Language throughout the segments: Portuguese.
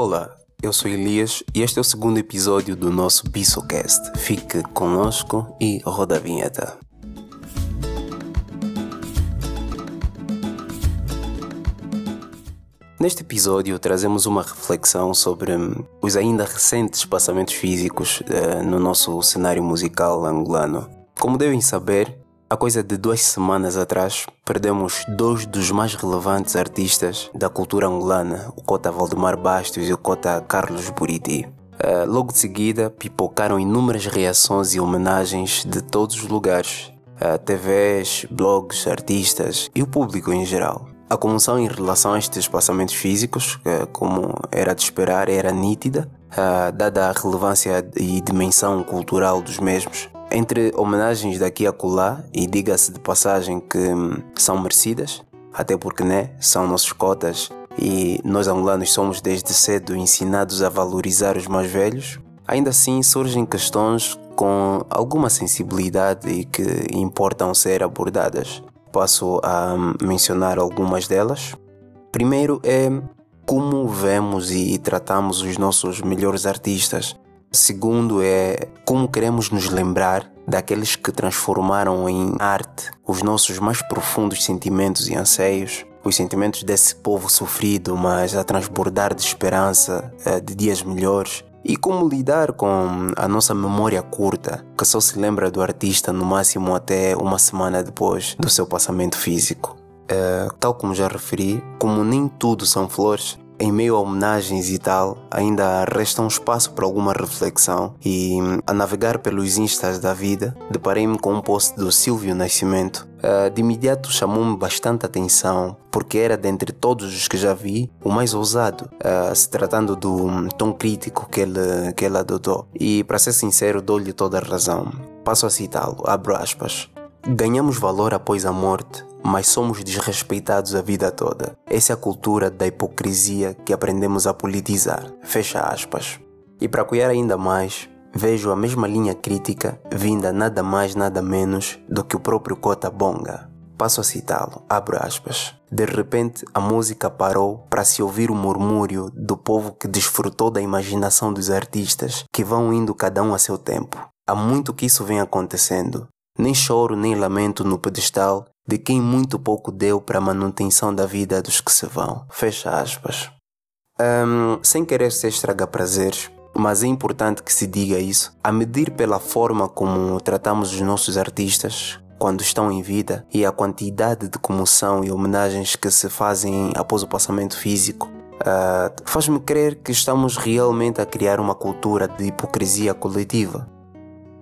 Olá, eu sou Elias e este é o segundo episódio do nosso Bissocast. Fique conosco e roda a vinheta. Neste episódio trazemos uma reflexão sobre hum, os ainda recentes passamentos físicos uh, no nosso cenário musical angolano. Como devem saber, há coisa de duas semanas atrás perdemos dois dos mais relevantes artistas da cultura angolana, o cota Valdemar Bastos e o cota Carlos Buriti. Uh, logo de seguida, pipocaram inúmeras reações e homenagens de todos os lugares, uh, TVs, blogs, artistas e o público em geral. A comoção em relação a estes passamentos físicos, como era de esperar, era nítida, dada a relevância e dimensão cultural dos mesmos. Entre homenagens daqui a colar, e diga-se de passagem que hum, são merecidas, até porque né, são nossos cotas e nós angolanos somos desde cedo ensinados a valorizar os mais velhos, ainda assim surgem questões com alguma sensibilidade e que importam ser abordadas. Passo a mencionar algumas delas. Primeiro é como vemos e tratamos os nossos melhores artistas. Segundo é como queremos nos lembrar daqueles que transformaram em arte os nossos mais profundos sentimentos e anseios, os sentimentos desse povo sofrido, mas a transbordar de esperança, eh, de dias melhores. E como lidar com a nossa memória curta, que só se lembra do artista no máximo até uma semana depois do seu passamento físico. É, tal como já referi, como nem tudo são flores, em meio a homenagens e tal, ainda resta um espaço para alguma reflexão e a navegar pelos instas da vida, deparei-me com um post do Silvio Nascimento. Uh, de imediato chamou-me bastante atenção porque era dentre todos os que já vi o mais ousado, uh, se tratando do tom crítico que ele, que ele adotou. E para ser sincero, dou-lhe toda a razão. Passo a citá-lo, abro aspas. Ganhamos valor após a morte mas somos desrespeitados a vida toda. Essa é a cultura da hipocrisia que aprendemos a politizar. Fecha aspas. E para apoiar ainda mais, vejo a mesma linha crítica vinda nada mais nada menos do que o próprio Cota Bonga. Passo a citá-lo, abro aspas. De repente a música parou para se ouvir o murmúrio do povo que desfrutou da imaginação dos artistas que vão indo cada um a seu tempo. Há muito que isso vem acontecendo. Nem choro nem lamento no pedestal de quem muito pouco deu para a manutenção da vida dos que se vão. Fecha aspas. Um, sem querer ser estraga prazeres, mas é importante que se diga isso, a medir pela forma como tratamos os nossos artistas quando estão em vida e a quantidade de comoção e homenagens que se fazem após o passamento físico, uh, faz-me crer que estamos realmente a criar uma cultura de hipocrisia coletiva.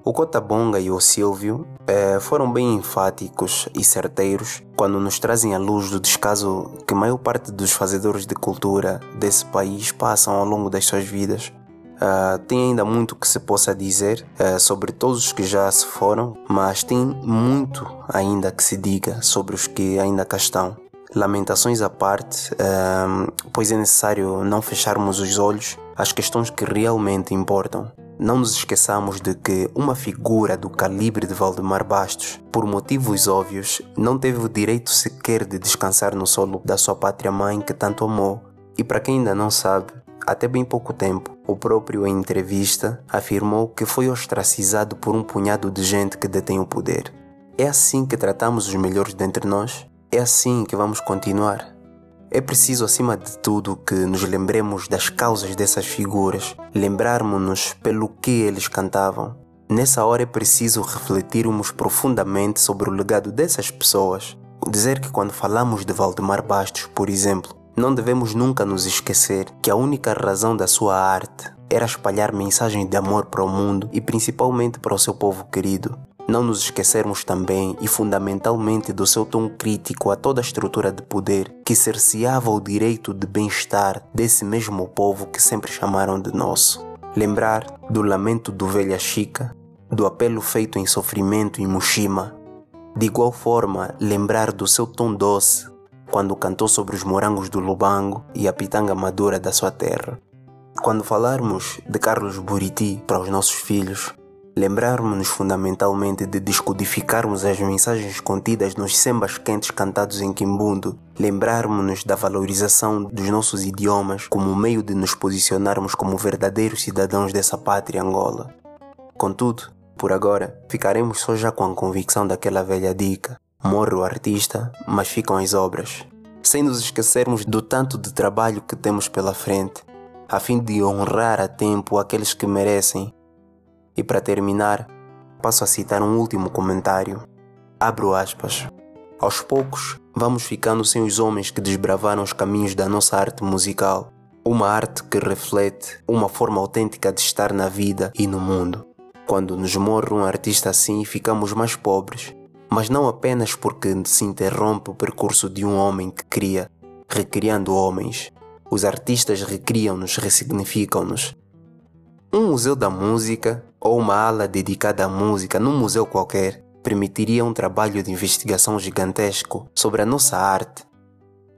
O Cotabonga e o Silvio eh, foram bem enfáticos e certeiros quando nos trazem à luz do descaso que maior parte dos fazedores de cultura desse país passam ao longo das suas vidas. Uh, tem ainda muito que se possa dizer uh, sobre todos os que já se foram, mas tem muito ainda que se diga sobre os que ainda cá estão. Lamentações à parte, uh, pois é necessário não fecharmos os olhos às questões que realmente importam. Não nos esqueçamos de que uma figura do calibre de Valdemar Bastos, por motivos óbvios, não teve o direito sequer de descansar no solo da sua pátria-mãe que tanto amou. E para quem ainda não sabe, até bem pouco tempo, o próprio em entrevista afirmou que foi ostracizado por um punhado de gente que detém o poder. É assim que tratamos os melhores dentre nós? É assim que vamos continuar? É preciso, acima de tudo, que nos lembremos das causas dessas figuras, lembrarmos-nos pelo que eles cantavam. Nessa hora é preciso refletirmos profundamente sobre o legado dessas pessoas. Dizer que quando falamos de Valdemar Bastos, por exemplo, não devemos nunca nos esquecer que a única razão da sua arte era espalhar mensagens de amor para o mundo e principalmente para o seu povo querido. Não nos esquecermos também e fundamentalmente do seu tom crítico a toda a estrutura de poder que cerceava o direito de bem-estar desse mesmo povo que sempre chamaram de nosso. Lembrar do lamento do velha Chica, do apelo feito em sofrimento em Mushima. De igual forma, lembrar do seu tom doce quando cantou sobre os morangos do Lubango e a pitanga madura da sua terra. Quando falarmos de Carlos Buriti para os nossos filhos, lembrarmos-nos fundamentalmente de descodificarmos as mensagens contidas nos sembas quentes cantados em Quimbundo, lembrarmos-nos da valorização dos nossos idiomas como meio de nos posicionarmos como verdadeiros cidadãos dessa pátria Angola. Contudo, por agora, ficaremos só já com a convicção daquela velha dica: morre o artista, mas ficam as obras. Sem nos esquecermos do tanto de trabalho que temos pela frente, a fim de honrar a tempo aqueles que merecem e para terminar, passo a citar um último comentário. Abro aspas. Aos poucos, vamos ficando sem os homens que desbravaram os caminhos da nossa arte musical. Uma arte que reflete uma forma autêntica de estar na vida e no mundo. Quando nos morre um artista assim, ficamos mais pobres. Mas não apenas porque se interrompe o percurso de um homem que cria, recriando homens. Os artistas recriam-nos, ressignificam-nos. Um museu da música ou uma ala dedicada à música num museu qualquer permitiria um trabalho de investigação gigantesco sobre a nossa arte.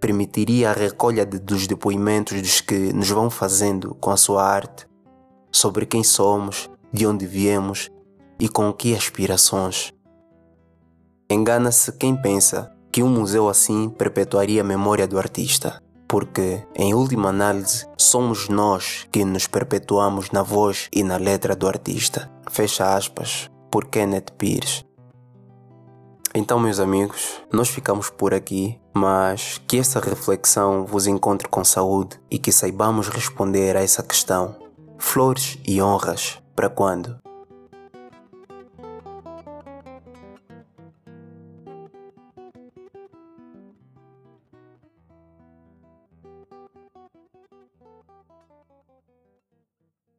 Permitiria a recolha de, dos depoimentos dos que nos vão fazendo com a sua arte, sobre quem somos, de onde viemos e com que aspirações. Engana-se quem pensa que um museu assim perpetuaria a memória do artista porque, em última análise, somos nós que nos perpetuamos na voz e na letra do artista. Fecha aspas, por Kenneth Pierce. Então, meus amigos, nós ficamos por aqui, mas que essa reflexão vos encontre com saúde e que saibamos responder a essa questão. Flores e honras, para quando?